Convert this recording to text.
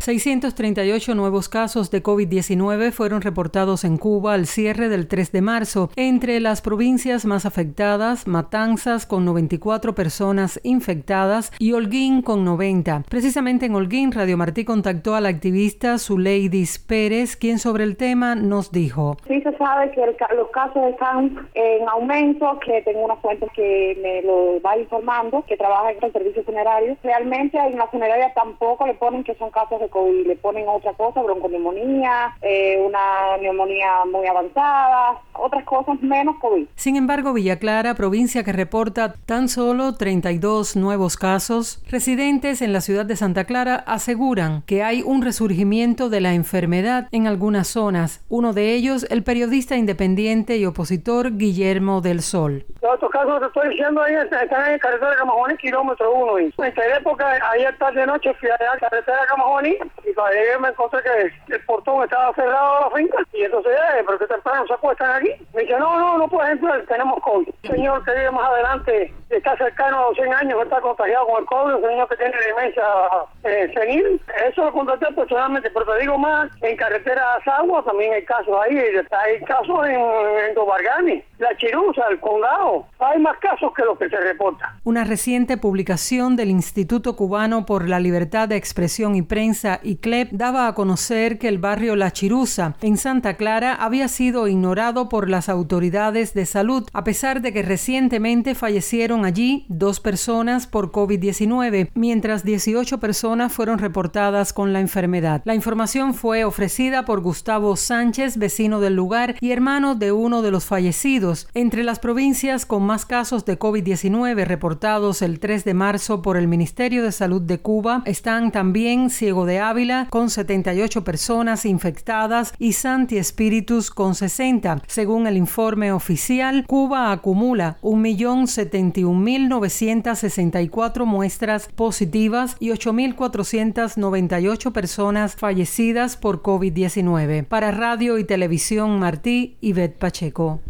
638 nuevos casos de COVID-19 fueron reportados en Cuba al cierre del 3 de marzo. Entre las provincias más afectadas, Matanzas con 94 personas infectadas y Holguín con 90. Precisamente en Holguín, Radio Martí contactó a la activista Zuleidis Pérez, quien sobre el tema nos dijo. Sí se sabe que los casos están en aumento, que tengo una fuente que me lo va informando, que trabaja en el servicio funerario. Realmente en la funeraria tampoco le ponen que son casos de COVID, le ponen otra cosa, bronconeumonía, eh, una neumonía muy avanzada, otras cosas menos COVID. Sin embargo, Villa Clara, provincia que reporta tan solo 32 nuevos casos, residentes en la ciudad de Santa Clara aseguran que hay un resurgimiento de la enfermedad en algunas zonas. Uno de ellos, el periodista independiente y opositor Guillermo del Sol. Los otros casos que estoy diciendo ahí están en el carretera de Camajoní, kilómetro uno. En esta época, ayer tarde de noche fui a la carretera de Camajoní y cuando llegué me encontré que el portón estaba cerrado a la finca y entonces, eh, pero que temprano se acuestan aquí. Me dice, no, no, no puedes entrar, tenemos COVID. Un señor que vive más adelante está cercano a los 100 años, está contagiado con el COVID, un señor que tiene demencia eh, senil. Eso lo contacté personalmente, pero te digo más, en carretera de Sagua también hay casos ahí, hay casos en, en Dobargani, la Chirusa, el condado. Hay más casos que los que se reportan. Una reciente publicación del Instituto Cubano por la Libertad de Expresión y Prensa, ICLEP, daba a conocer que el barrio La Chirusa, en Santa Clara, había sido ignorado por las autoridades de salud, a pesar de que recientemente fallecieron allí dos personas por COVID-19, mientras 18 personas fueron reportadas con la enfermedad. La información fue ofrecida por Gustavo Sánchez, vecino del lugar y hermano de uno de los fallecidos. Entre las provincias con más casos de COVID-19 reportados el 3 de marzo por el Ministerio de Salud de Cuba están también Ciego Ávila con 78 personas infectadas y Santi Espíritus con 60. Según el informe oficial, Cuba acumula 1.071.964 muestras positivas y 8.498 personas fallecidas por COVID-19. Para Radio y Televisión Martí, Ivette Pacheco.